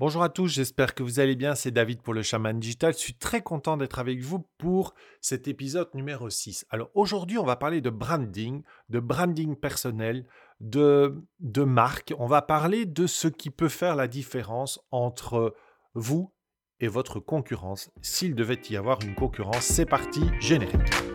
Bonjour à tous, j'espère que vous allez bien. C'est David pour le Chaman Digital. Je suis très content d'être avec vous pour cet épisode numéro 6. Alors aujourd'hui, on va parler de branding, de branding personnel, de, de marque. On va parler de ce qui peut faire la différence entre vous et votre concurrence. S'il devait y avoir une concurrence, c'est parti, générique.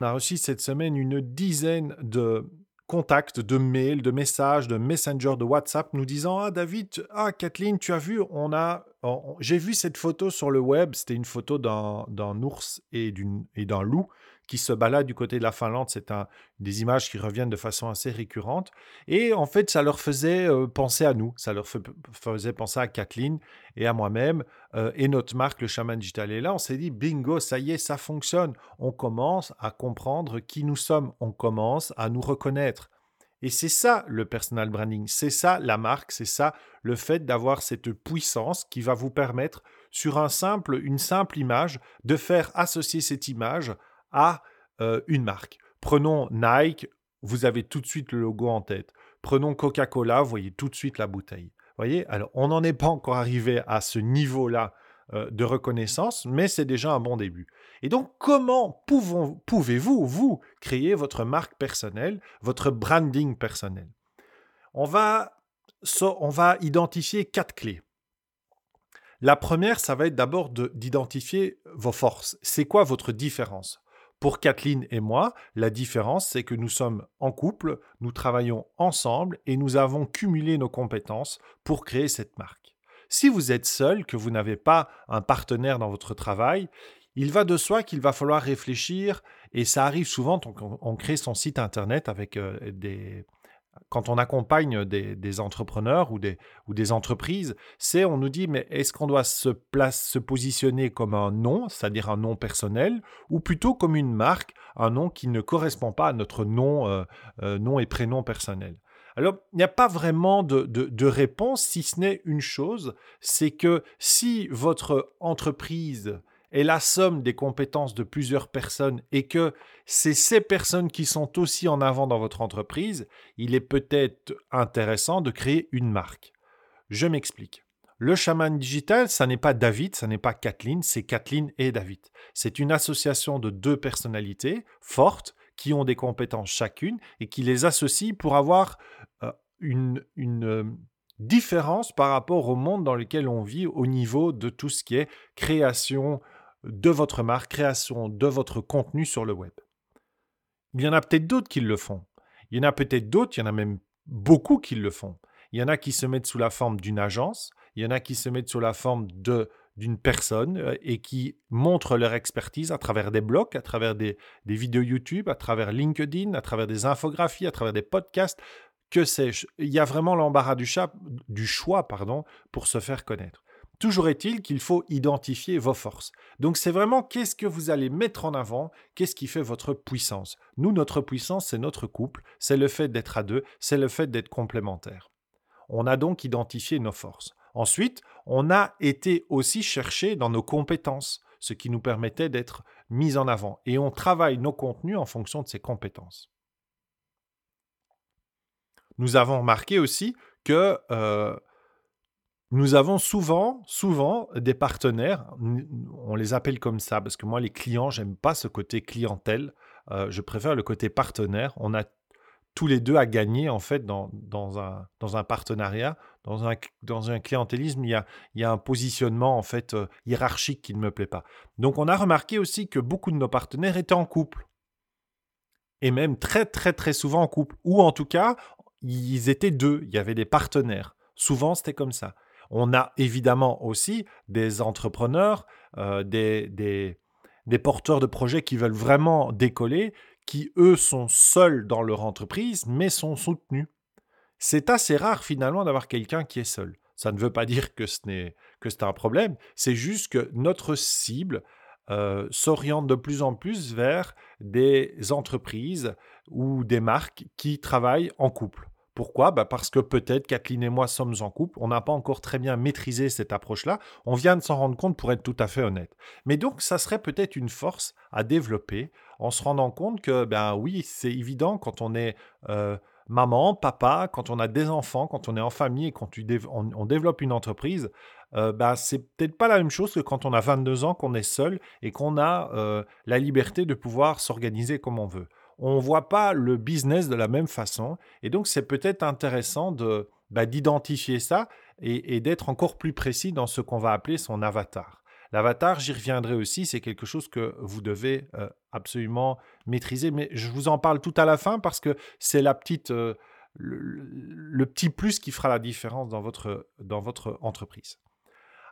On a reçu cette semaine une dizaine de contacts, de mails, de messages, de messenger, de WhatsApp nous disant Ah David, ah Kathleen, tu as vu, on a, j'ai vu cette photo sur le web. C'était une photo d'un ours et d'un loup qui se balade du côté de la Finlande. C'est un, des images qui reviennent de façon assez récurrente. Et en fait, ça leur faisait euh, penser à nous. Ça leur faisait penser à Kathleen et à moi-même euh, et notre marque, le Chaman Digital. Et là, on s'est dit, bingo, ça y est, ça fonctionne. On commence à comprendre qui nous sommes. On commence à nous reconnaître. Et c'est ça le personal branding, c'est ça la marque, c'est ça le fait d'avoir cette puissance qui va vous permettre sur un simple, une simple image de faire associer cette image à une marque. Prenons Nike, vous avez tout de suite le logo en tête. Prenons Coca-Cola, vous voyez tout de suite la bouteille. Voyez, alors on n'en est pas encore arrivé à ce niveau-là de reconnaissance, mais c'est déjà un bon début. Et donc, comment pouvez-vous, vous, créer votre marque personnelle, votre branding personnel? On va, on va identifier quatre clés. La première, ça va être d'abord d'identifier vos forces. C'est quoi votre différence? Pour Kathleen et moi, la différence, c'est que nous sommes en couple, nous travaillons ensemble et nous avons cumulé nos compétences pour créer cette marque. Si vous êtes seul, que vous n'avez pas un partenaire dans votre travail, il va de soi qu'il va falloir réfléchir, et ça arrive souvent, on, crée son site internet avec euh, des, quand on accompagne des, entrepreneurs ou des, entreprises, c'est on nous dit mais est-ce qu'on doit se, place, se positionner comme un nom, c'est-à-dire un nom personnel, ou plutôt comme une marque, un nom qui ne correspond pas à notre nom, euh, euh, nom et prénom personnel? Alors, il n'y a pas vraiment de réponse, si ce n'est une chose, c'est que si votre entreprise est la somme des compétences de plusieurs personnes et que c'est ces personnes qui sont aussi en avant dans votre entreprise, il est peut-être intéressant de créer une marque. Je m'explique. Le chaman digital, ça n'est pas David, ça n'est pas Kathleen, c'est Kathleen et David. C'est une association de deux personnalités fortes qui ont des compétences chacune et qui les associent pour avoir euh, une, euh, différence par rapport au monde dans lequel on vit au niveau de tout ce qui est création, de votre marque, création de votre contenu sur le web. Il y en a peut-être d'autres qui le font. Il y en a peut-être d'autres, il y en a même beaucoup qui le font. Il y en a qui se mettent sous la forme d'une agence, il y en a qui se mettent sous la forme de d'une personne euh, et qui montrent leur expertise à travers des blogs, à travers des, vidéos YouTube, à travers LinkedIn, à travers des infographies, à travers des podcasts, que sais-je? Il y a vraiment l'embarras du, du choix pardon, pour se faire connaître. Toujours est-il qu'il faut identifier vos forces. Donc c'est vraiment qu'est-ce que vous allez mettre en avant, qu'est-ce qui fait votre puissance. Nous, notre puissance, c'est notre couple, c'est le fait d'être à deux, c'est le fait d'être complémentaires. On a donc identifié nos forces. Ensuite, on a été aussi chercher dans nos compétences, ce qui nous permettait d'être mis en avant. Et on travaille nos contenus en fonction de ces compétences. Nous avons remarqué aussi que euh, nous avons souvent, souvent des partenaires, on les appelle comme ça, parce que moi, les clients, j'aime pas ce côté clientèle, euh, je préfère le côté partenaire. On a tous les deux à gagner, en fait, dans, dans, un, dans un partenariat, dans un, dans un clientélisme, il y, a, il y a un positionnement, en fait, euh, hiérarchique qui ne me plaît pas. Donc, on a remarqué aussi que beaucoup de nos partenaires étaient en couple. Et même très, très, très souvent en couple. Ou en tout cas, ils étaient deux, il y avait des partenaires. Souvent, c'était comme ça. On a évidemment aussi des entrepreneurs, euh, des, porteurs de projets qui veulent vraiment décoller, qui eux sont seuls dans leur entreprise, mais sont soutenus. C'est assez rare finalement d'avoir quelqu'un qui est seul. Ça ne veut pas dire que ce n'est que c'est un problème, c'est juste que notre cible euh, s'oriente de plus en plus vers des entreprises ou des marques qui travaillent en couple. Pourquoi? Bah Parce que peut-être Kathleen et moi sommes en couple, on n'a pas encore très bien maîtrisé cette approche-là, on vient de s'en rendre compte pour être tout à fait honnête. Mais donc, ça serait peut-être une force à développer en se rendant compte que, ben oui, c'est évident quand on est euh, maman, papa, quand on a des enfants, quand on est en famille et quand on, développe une entreprise, euh, ben, c'est peut-être pas la même chose que quand on a 22 ans, qu'on est seul et qu'on a euh, la liberté de pouvoir s'organiser comme on veut on ne voit pas le business de la même façon. Et donc, c'est peut-être intéressant de, bah, d'identifier ça et, d'être encore plus précis dans ce qu'on va appeler son avatar. L'avatar, j'y reviendrai aussi, c'est quelque chose que vous devez euh, absolument maîtriser, mais je vous en parle tout à la fin parce que c'est la petite, euh, le, petit plus qui fera la différence dans votre, dans votre entreprise.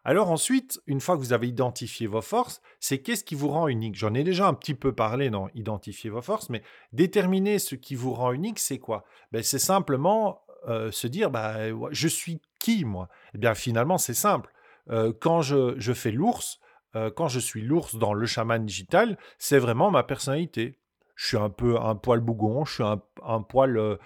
Alors ensuite, une fois que vous avez identifié vos forces, c'est qu'est-ce qui vous rend unique? J'en ai déjà un petit peu parlé dans Identifier vos forces, mais déterminer ce qui vous rend unique, c'est quoi? Ben, C'est simplement euh, se dire, bah, je suis qui moi? Eh bien finalement, c'est simple. Euh, quand je, fais l'ours, euh, quand je suis l'ours dans le chaman digital, c'est vraiment ma personnalité. Je suis un peu un poil bougon, je suis un, un poil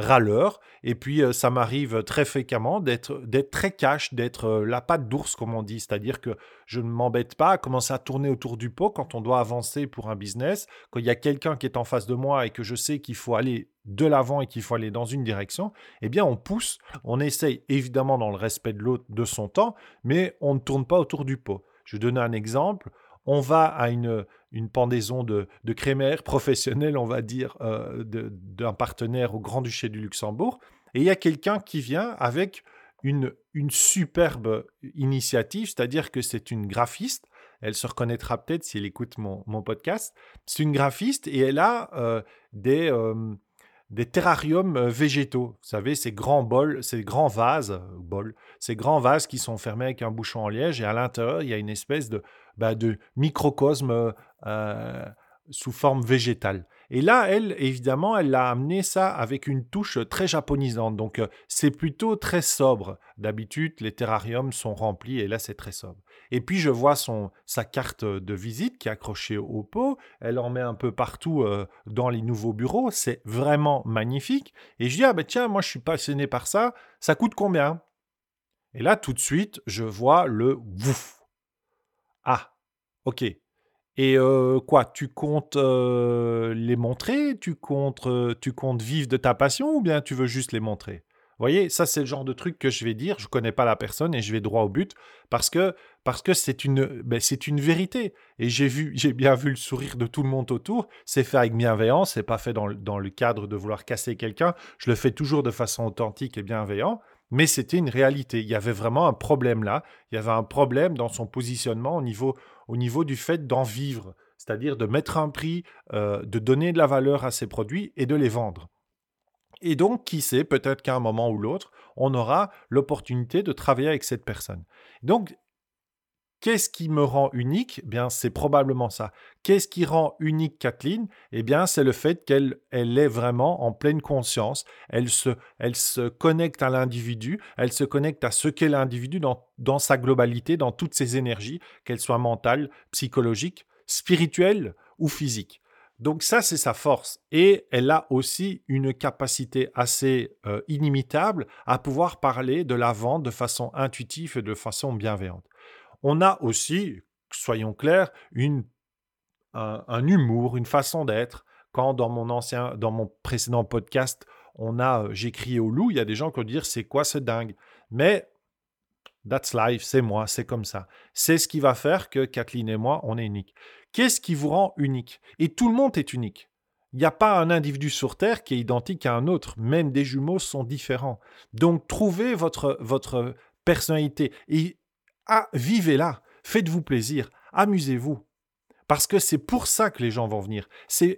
râleur. Et puis, euh, ça m'arrive très fréquemment d'être, très cash, d'être euh, la patte d'ours, comme on dit. C'est-à-dire que je ne m'embête pas à commencer à tourner autour du pot quand on doit avancer pour un business, quand il y a quelqu'un qui est en face de moi et que je sais qu'il faut aller de l'avant et qu'il faut aller dans une direction, eh bien, on pousse, on essaye évidemment dans le respect de l'autre, de son temps, mais on ne tourne pas autour du pot. Je vais donner un exemple on va à une, une pendaison de, de crémaire professionnelle, on va dire, euh, d'un partenaire au Grand-Duché du Luxembourg, et il y a quelqu'un qui vient avec une, une superbe initiative, c'est-à-dire que c'est une graphiste, elle se reconnaîtra peut-être si elle écoute mon, podcast, c'est une graphiste et elle a euh, des... Euh, des terrariums végétaux. Vous savez, ces grands bols, ces grands vases, bols, ces grands vases qui sont fermés avec un bouchon en liège et à l'intérieur, il y a une espèce de, bah, de microcosme euh, sous forme végétale. Et là, elle, évidemment, elle a amené ça avec une touche très japonisante. Donc, euh, c'est plutôt très sobre. D'habitude, les terrariums sont remplis et là, c'est très sobre. Et puis, je vois son, sa carte de visite qui est accrochée au pot. Elle en met un peu partout euh, dans les nouveaux bureaux. C'est vraiment magnifique. Et je dis, ah ben tiens, moi, je suis passionné par ça. Ça coûte combien? Et là, tout de suite, je vois le wouf ah, ok. Et quoi, tu comptes les montrer? Tu comptes, tu comptes vivre de ta passion ou bien tu veux juste les montrer? Vous voyez, ça c'est le genre de truc que je vais dire. Je connais pas la personne et je vais droit au but parce que parce que c'est une ben, c'est une vérité. Et j'ai vu j'ai bien vu le sourire de tout le monde autour. C'est fait avec bienveillance. C'est pas fait dans, dans le cadre de vouloir casser quelqu'un. Je le fais toujours de façon authentique et bienveillante mais c'était une réalité. Il y avait vraiment un problème là. Il y avait un problème dans son positionnement au niveau, au niveau du fait d'en vivre, c'est-à-dire de mettre un prix, euh, de donner de la valeur à ses produits et de les vendre. Et donc, qui sait, peut-être qu'à un moment ou l'autre, on aura l'opportunité de travailler avec cette personne. Donc, Qu'est-ce qui me rend unique? Eh Bien, c'est probablement ça. Qu'est-ce qui rend unique Kathleen? Eh bien, c'est le fait qu'elle elle est vraiment en pleine conscience. Elle se, connecte à l'individu. Elle se connecte à ce qu'est l'individu dans, sa globalité, dans toutes ses énergies, qu'elles soient mentales, psychologiques, spirituelles ou physiques. Donc ça, c'est sa force. Et elle a aussi une capacité assez euh, inimitable à pouvoir parler de la vente de façon intuitive et de façon bienveillante. On a aussi, soyons clairs, une, un, humour, une façon d'être. Quand dans mon ancien, dans mon précédent podcast, on a euh, j'ai crié au loup, il y a des gens qui vont dire c'est quoi ce dingue? Mais that's life, c'est moi, c'est comme ça. C'est ce qui va faire que Kathleen et moi, on est uniques. Qu'est-ce qui vous rend unique? Et tout le monde est unique. Il n'y a pas un individu sur Terre qui est identique à un autre. Même des jumeaux sont différents. Donc, trouvez votre, votre personnalité. Et ah, vivez-la, faites-vous plaisir, amusez-vous. Parce que c'est pour ça que les gens vont venir.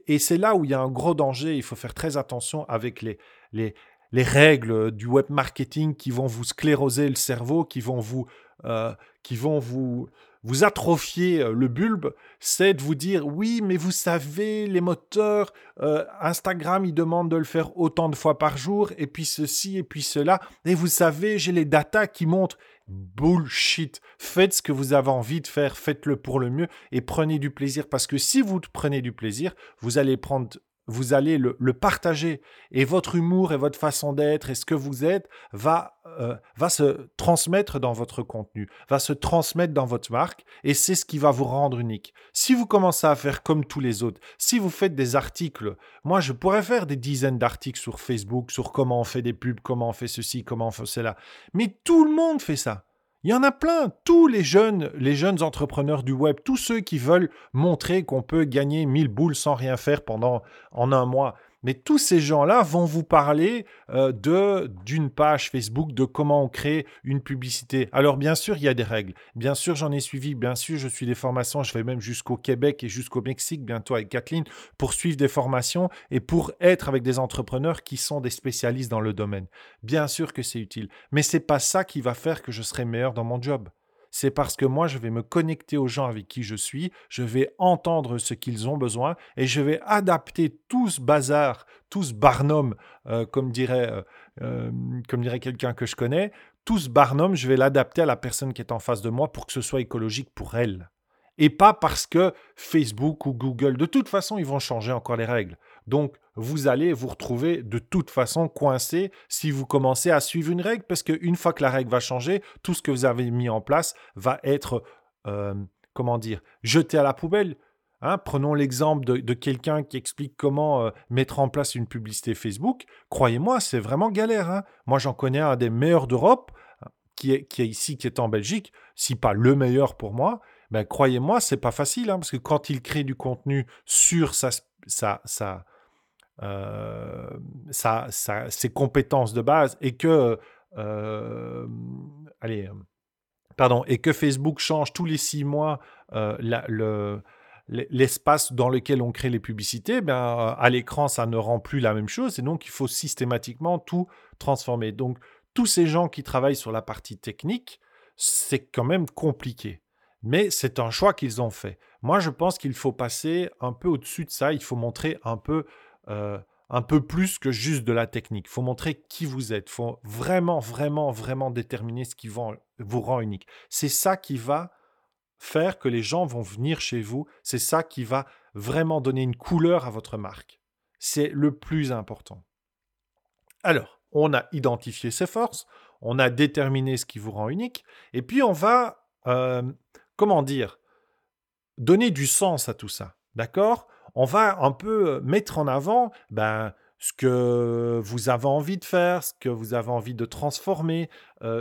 Et c'est là où il y a un gros danger. Il faut faire très attention avec les, les, les règles du web marketing qui vont vous scléroser le cerveau, qui vont vous, euh, qui vont vous, vous atrophiez euh, le bulbe, c'est de vous dire oui, mais vous savez, les moteurs, euh, Instagram, ils demandent de le faire autant de fois par jour, et puis ceci, et puis cela. Et vous savez, j'ai les datas qui montrent bullshit. Faites ce que vous avez envie de faire, faites-le pour le mieux et prenez du plaisir parce que si vous prenez du plaisir, vous allez prendre vous allez le, partager et votre humour et votre façon d'être et ce que vous êtes va, euh, va se transmettre dans votre contenu, va se transmettre dans votre marque et c'est ce qui va vous rendre unique. Si vous commencez à faire comme tous les autres, si vous faites des articles, moi je pourrais faire des dizaines d'articles sur Facebook sur comment on fait des pubs, comment on fait ceci, comment on fait cela, mais tout le monde fait ça. Il y en a plein, tous les jeunes, les jeunes entrepreneurs du web, tous ceux qui veulent montrer qu'on peut gagner 1000 boules sans rien faire pendant en un mois. Mais tous ces gens-là vont vous parler euh, d'une page Facebook, de comment on crée une publicité. Alors bien sûr, il y a des règles. Bien sûr, j'en ai suivi. Bien sûr, je suis des formations. Je vais même jusqu'au Québec et jusqu'au Mexique bientôt avec Kathleen pour suivre des formations et pour être avec des entrepreneurs qui sont des spécialistes dans le domaine. Bien sûr que c'est utile. Mais c'est pas ça qui va faire que je serai meilleur dans mon job c'est parce que moi, je vais me connecter aux gens avec qui je suis, je vais entendre ce qu'ils ont besoin et je vais adapter tout ce bazar, tout ce barnum, euh, comme dirait, euh, euh, comme dirait quelqu'un que je connais, tout ce barnum, je vais l'adapter à la personne qui est en face de moi pour que ce soit écologique pour elle. Et pas parce que Facebook ou Google, de toute façon, ils vont changer encore les règles. Donc, vous allez vous retrouver de toute façon coincé si vous commencez à suivre une règle, parce qu'une fois que la règle va changer, tout ce que vous avez mis en place va être, euh, comment dire, jeté à la poubelle. Hein. prenons l'exemple de, quelqu'un qui explique comment euh, mettre en place une publicité Facebook. Croyez-moi, c'est vraiment galère. Hein. Moi, j'en connais un des meilleurs d'Europe, qui est, qui est ici, qui est en Belgique, si pas le meilleur pour moi. Ben, croyez-moi, c'est pas facile, hein, parce que quand il crée du contenu sur sa, sa, sa, euh, ses compétences de base et que, euh, allez, pardon, et que Facebook change tous les six mois euh, le, l'espace dans lequel on crée les publicités, ben, à l'écran, ça ne rend plus la même chose et donc il faut systématiquement tout transformer. Donc, tous ces gens qui travaillent sur la partie technique, c'est quand même compliqué. Mais c'est un choix qu'ils ont fait. Moi, je pense qu'il faut passer un peu au-dessus de ça. Il faut montrer un peu euh, un peu plus que juste de la technique. Il faut montrer qui vous êtes. Il faut vraiment, vraiment, vraiment déterminer ce qui vous rend unique. C'est ça qui va faire que les gens vont venir chez vous. C'est ça qui va vraiment donner une couleur à votre marque. C'est le plus important. Alors, on a identifié ses forces, on a déterminé ce qui vous rend unique, et puis on va, euh, comment dire, donner du sens à tout ça. D'accord? On va un peu mettre en avant ben, ce que vous avez envie de faire, ce que vous avez envie de transformer.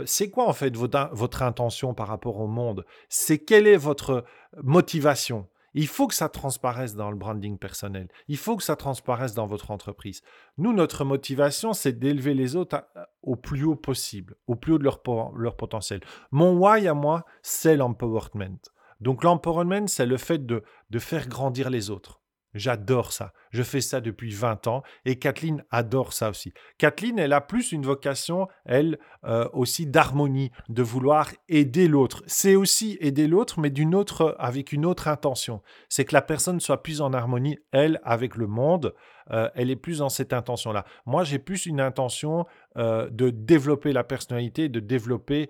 c'est quoi en fait votre, intention par rapport au monde? C'est quelle est votre motivation? Il faut que ça transparaisse dans le branding personnel. Il faut que ça transparaisse dans votre entreprise. Nous, notre motivation, c'est d'élever les autres au plus haut possible, au plus haut de leur, leur potentiel. Mon why à moi, c'est l'empowerment. Donc l'empowerment, c'est le fait de, de faire grandir les autres. J'adore ça. Je fais ça depuis 20 ans et Kathleen adore ça aussi. Kathleen, elle a plus une vocation, elle euh, aussi, d'harmonie, de vouloir aider l'autre. C'est aussi aider l'autre, mais d'une autre, avec une autre intention. C'est que la personne soit plus en harmonie, elle, avec le monde. Euh, elle est plus dans cette intention-là. Moi, j'ai plus une intention euh, de développer la personnalité, de développer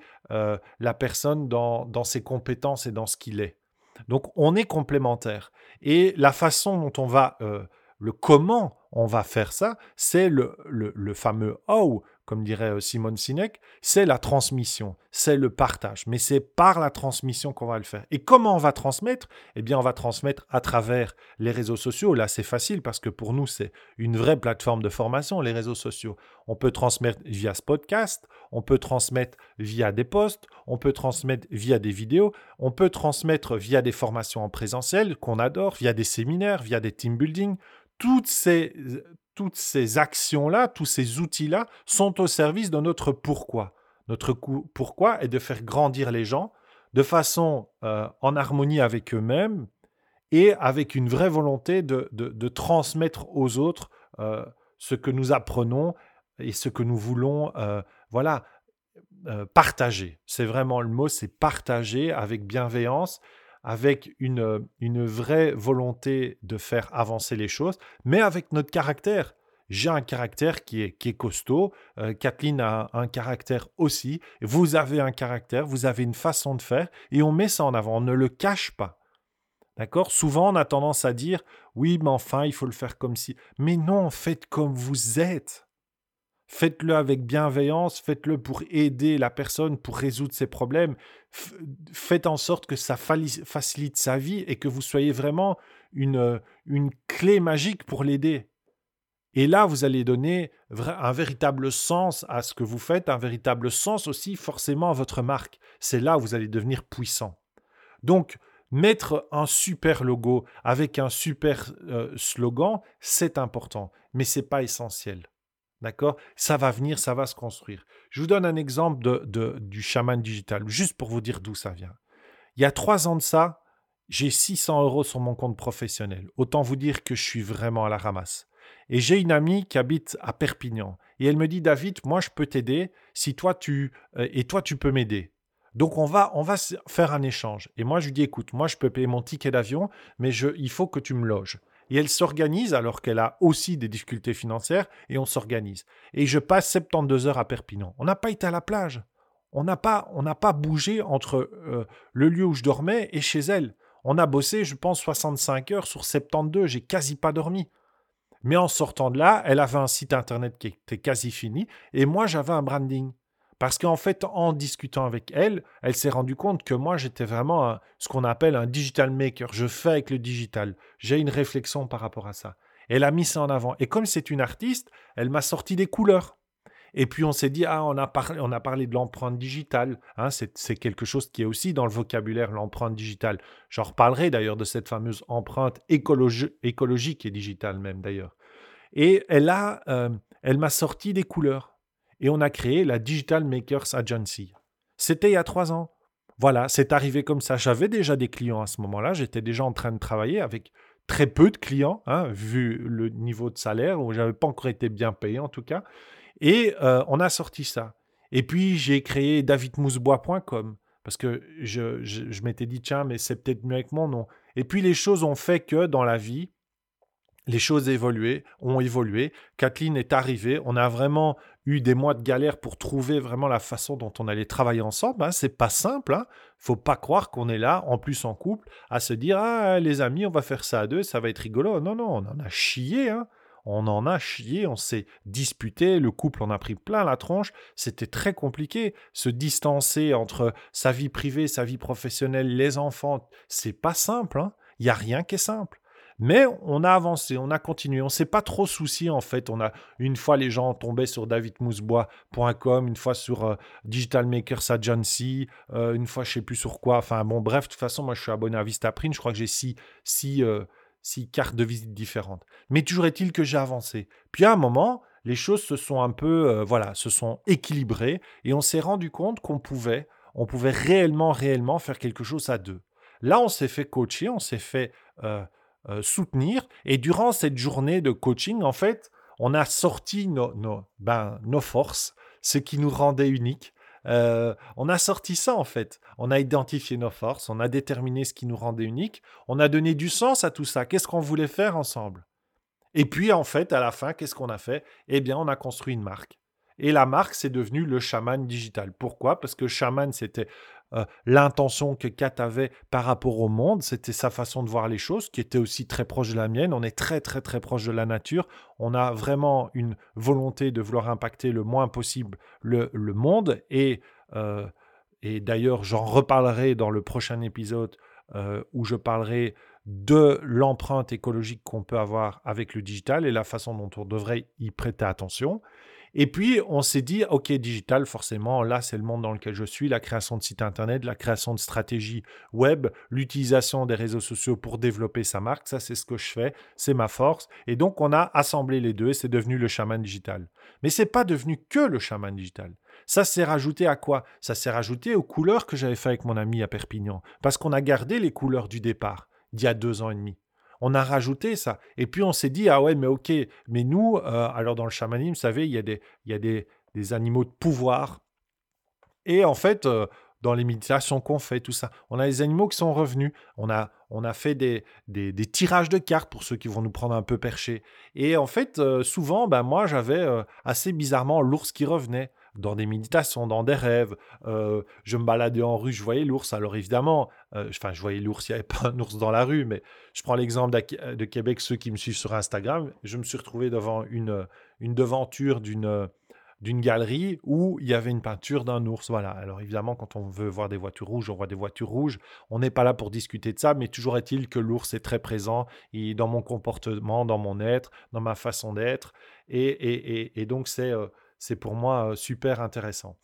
la personne dans, dans ses compétences et dans ce qu'il est. Donc on est complémentaires. Et la façon dont on va, euh, le comment on va faire ça, c'est le, le, fameux how, comme dirait euh, Simone Sinek, c'est la transmission, c'est le partage. Mais c'est par la transmission qu'on va le faire. Et comment on va transmettre? Eh bien, on va transmettre à travers les réseaux sociaux. Là, c'est facile parce que pour nous, c'est une vraie plateforme de formation, les réseaux sociaux. On peut transmettre via ce podcast, on peut transmettre via des posts, on peut transmettre via des vidéos, on peut transmettre via des formations en présentiel qu'on adore, via des séminaires, via des team building toutes ces, toutes ces actions-là, tous ces outils-là sont au service de notre pourquoi. Notre pourquoi est de faire grandir les gens de façon euh, en harmonie avec eux-mêmes et avec une vraie volonté de, transmettre aux autres euh, ce que nous apprenons et ce que nous voulons euh, voilà, partager. C'est vraiment le mot, c'est partager avec bienveillance avec une, une vraie volonté de faire avancer les choses, mais avec notre caractère. J'ai un caractère qui est, qui est costaud, euh, Kathleen a un, caractère aussi, vous avez un caractère, vous avez une façon de faire, et on met ça en avant, on ne le cache pas. D'accord? Souvent, on a tendance à dire oui, mais enfin, il faut le faire comme si. Mais non, faites comme vous êtes. Faites-le avec bienveillance, faites-le pour aider la personne, pour résoudre ses problèmes. Faites en sorte que ça facilite sa vie et que vous soyez vraiment une, clé magique pour l'aider. Et là, vous allez donner un véritable sens à ce que vous faites, un véritable sens aussi forcément à votre marque. C'est là où vous allez devenir puissant. Donc, mettre un super logo avec un super euh, slogan, c'est important, mais c'est pas essentiel. D'accord? Ça va venir, ça va se construire. Je vous donne un exemple de, du chaman digital, juste pour vous dire d'où ça vient. Il y a trois ans de ça, j'ai 600 euros sur mon compte professionnel. Autant vous dire que je suis vraiment à la ramasse. Et j'ai une amie qui habite à Perpignan. Et elle me dit, David, moi je peux t'aider si toi tu... Euh, et toi tu peux m'aider. Donc on va, on va faire un échange. Et moi je lui dis, écoute, moi je peux payer mon ticket d'avion, mais il faut que tu me loges. Et elle s'organise alors qu'elle a aussi des difficultés financières et on s'organise. Et je passe 72 heures à Perpignan. On n'a pas été à la plage. On n'a pas, bougé entre euh, le lieu où je dormais et chez elle. On a bossé, je pense, 65 heures sur 72. J'ai quasi pas dormi. Mais en sortant de là, elle avait un site internet qui était quasi fini et moi j'avais un branding. Parce qu'en fait, en discutant avec elle, elle s'est rendue compte que moi, j'étais vraiment ce qu'on appelle un digital maker. Je fais avec le digital. J'ai une réflexion par rapport à ça. Elle a mis ça en avant. Et comme c'est une artiste, elle m'a sorti des couleurs. Et puis on s'est dit, ah, on a parlé, on a parlé de l'empreinte digitale. Hein, c'est quelque chose qui est aussi dans le vocabulaire, l'empreinte digitale. J'en reparlerai d'ailleurs de cette fameuse empreinte écologique et digitale même d'ailleurs. Et elle a, euh, elle m'a sorti des couleurs et on a créé la Digital Makers Agency. C'était il y a trois ans. Voilà, c'est arrivé comme ça. J'avais déjà des clients à ce moment-là. J'étais déjà en train de travailler avec très peu de clients, hein, vu le niveau de salaire, où j'avais pas encore été bien payé en tout cas. Et euh, on a sorti ça. Et puis j'ai créé davidmousebois.com parce que je, m'étais dit, tiens, mais c'est peut-être mieux avec mon nom. Et puis les choses ont fait que dans la vie, les choses ont évolué. Kathleen est arrivée. On a vraiment eu des mois de galère pour trouver vraiment la façon dont on allait travailler ensemble. Hein. C'est pas simple. Hein. Faut pas croire qu'on est là, en plus en couple, à se dire ah les amis, on va faire ça à deux, ça va être rigolo. Non non, on en a chié. Hein. On en a chié, on s'est disputé, le couple en a pris plein la tronche, c'était très compliqué. Se distancer entre sa vie privée, sa vie professionnelle, les enfants, c'est pas simple. Hein. Il n'y a rien qui est simple. Mais on a avancé, on a continué, on s'est pas trop soucié en fait. On a une fois les gens tombaient sur davidmousebois.com, une fois sur euh, Digital Makers Agency, euh, une fois je sais plus sur quoi. Enfin bon, bref, de toute façon, moi je suis abonné à Vistaprint. Je crois que j'ai six, six, euh, six cartes de visite différentes. Mais toujours est-il que j'ai avancé. Puis à un moment, les choses se sont un peu, voilà, se sont équilibrées et on s'est rendu compte qu'on pouvait, on pouvait réellement, réellement faire quelque chose à deux. Là, on s'est fait coacher, on s'est fait euh, soutenir. Et durant cette journée de coaching, en fait, on a sorti nos, nos, ben, nos forces, ce qui nous rendait uniques. Euh, on a sorti ça en fait. On a identifié nos forces, on a déterminé ce qui nous rendait uniques, on a donné du sens à tout ça. Qu'est-ce qu'on voulait faire ensemble? Et puis en fait, à la fin, qu'est-ce qu'on a fait? Eh bien, on a construit une marque. Et la marque, c'est devenu le chaman digital. Pourquoi? Parce que chaman, c'était euh, l'intention que Kat avait par rapport au monde, c'était sa façon de voir les choses, qui était aussi très proche de la mienne. On est très très très proche de la nature. On a vraiment une volonté de vouloir impacter le moins possible le, monde. Et, euh, et d'ailleurs, j'en reparlerai dans le prochain épisode euh, où je parlerai de l'empreinte écologique qu'on peut avoir avec le digital et la façon dont on devrait y prêter attention. Et puis, on s'est dit, OK, digital, forcément, là, c'est le monde dans lequel je suis, la création de sites Internet, la création de stratégies web, l'utilisation des réseaux sociaux pour développer sa marque. Ça, c'est ce que je fais, c'est ma force. Et donc, on a assemblé les deux et c'est devenu le chaman digital. Mais c'est pas devenu que le chaman digital. Ça s'est rajouté à quoi? Ça s'est rajouté aux couleurs que j'avais fait avec mon ami à Perpignan. Parce qu'on a gardé les couleurs du départ, d'il y a deux ans et demi on a rajouté ça. Et puis on s'est dit, ah ouais, mais ok, mais nous, euh, alors dans le chamanisme, vous savez, il y a des, il y a des, animaux de pouvoir. Et en fait, euh, dans les méditations qu'on fait, tout ça, on a des animaux qui sont revenus. On a, on a fait des, des, tirages de cartes pour ceux qui vont nous prendre un peu perché. Et en fait, euh, souvent, ben, moi, j'avais assez bizarrement l'ours qui revenait. Dans des méditations, dans des rêves. Euh, je me baladais en rue, je voyais l'ours. Alors évidemment, euh, je voyais l'ours, il n'y avait pas un ours dans la rue, mais je prends l'exemple de Québec, ceux qui me suivent sur Instagram, je me suis retrouvé devant une, une devanture d'une d'une galerie où il y avait une peinture d'un ours. Voilà. Alors évidemment, quand on veut voir des voitures rouges, on voit des voitures rouges. On n'est pas là pour discuter de ça, mais toujours est-il que l'ours est très présent dans mon comportement, dans mon être, dans ma façon d'être. Et, donc c'est euh, c'est pour moi super intéressant.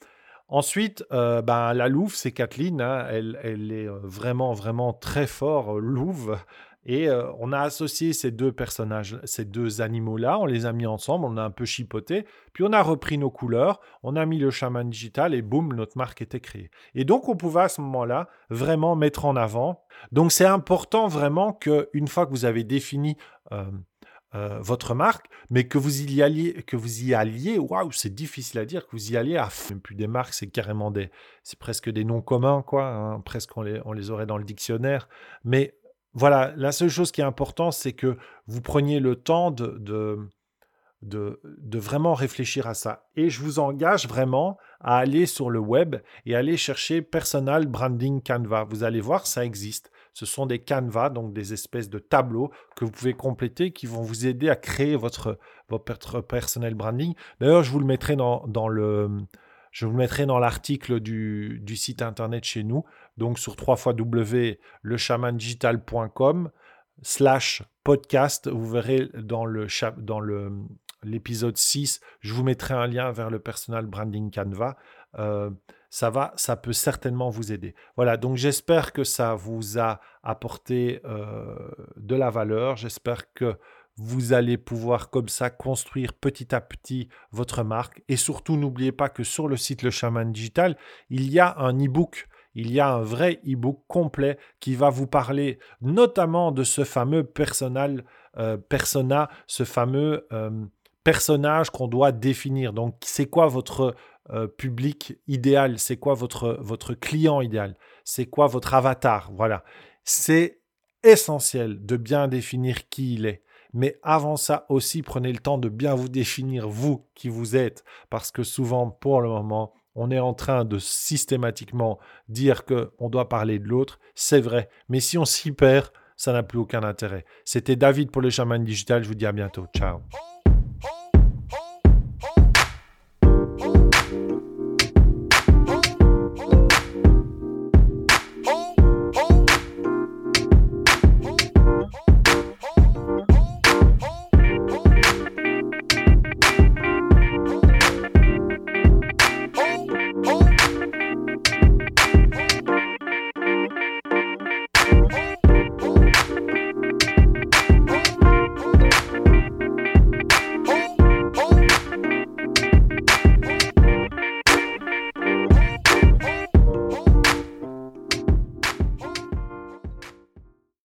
Ensuite, ben, la louve, c'est Kathleen. Hein. elle, elle, est vraiment, vraiment très fort, louve. Et on a associé ces deux personnages, ces deux animaux-là, on les a mis ensemble, on a un peu chipoté, puis on a repris nos couleurs, on a mis le chaman digital et boum, notre marque était créée. Et donc on pouvait à ce moment-là vraiment mettre en avant. Donc c'est important vraiment qu'une fois que vous avez défini votre marque, mais que vous y alliez, que vous y alliez, waouh, c'est difficile à dire, que vous y alliez à même plus des marques, c'est carrément des, c'est presque des noms communs, quoi, hein, presque on les, aurait dans le dictionnaire, mais voilà, la seule chose qui est importante, c'est que vous preniez le temps de, de, de, vraiment réfléchir à ça. Et je vous engage vraiment à aller sur le web et aller chercher Personal Branding Canva. Vous allez voir, ça existe. Ce sont des canvas, donc des espèces de tableaux que vous pouvez compléter qui vont vous aider à créer votre, personnel branding. D'ailleurs, je vous le mettrai dans, l'article du, site internet chez nous, donc sur www.lechamandigital.com slash podcast. Vous verrez dans l'épisode 6, je vous mettrai un lien vers le personal branding Canva. Euh, ça va, ça peut certainement vous aider. Voilà, donc j'espère que ça vous a apporté euh, de la valeur. J'espère que vous allez pouvoir comme ça construire petit à petit votre marque. Et surtout, n'oubliez pas que sur le site Le Chaman Digital, il y a un e-book. Il y a un vrai e-book complet qui va vous parler notamment de ce fameux euh, persona, ce fameux euh, personnage qu'on doit définir. Donc, c'est quoi votre euh, public idéal? C'est quoi votre, votre client idéal? C'est quoi votre avatar? Voilà. C'est essentiel de bien définir qui il est. Mais avant ça aussi, prenez le temps de bien vous définir, vous qui vous êtes, parce que souvent, pour le moment, on est en train de systématiquement dire qu'on doit parler de l'autre. C'est vrai, mais si on s'y perd, ça n'a plus aucun intérêt. C'était David pour le chaman digital. Je vous dis à bientôt. Ciao.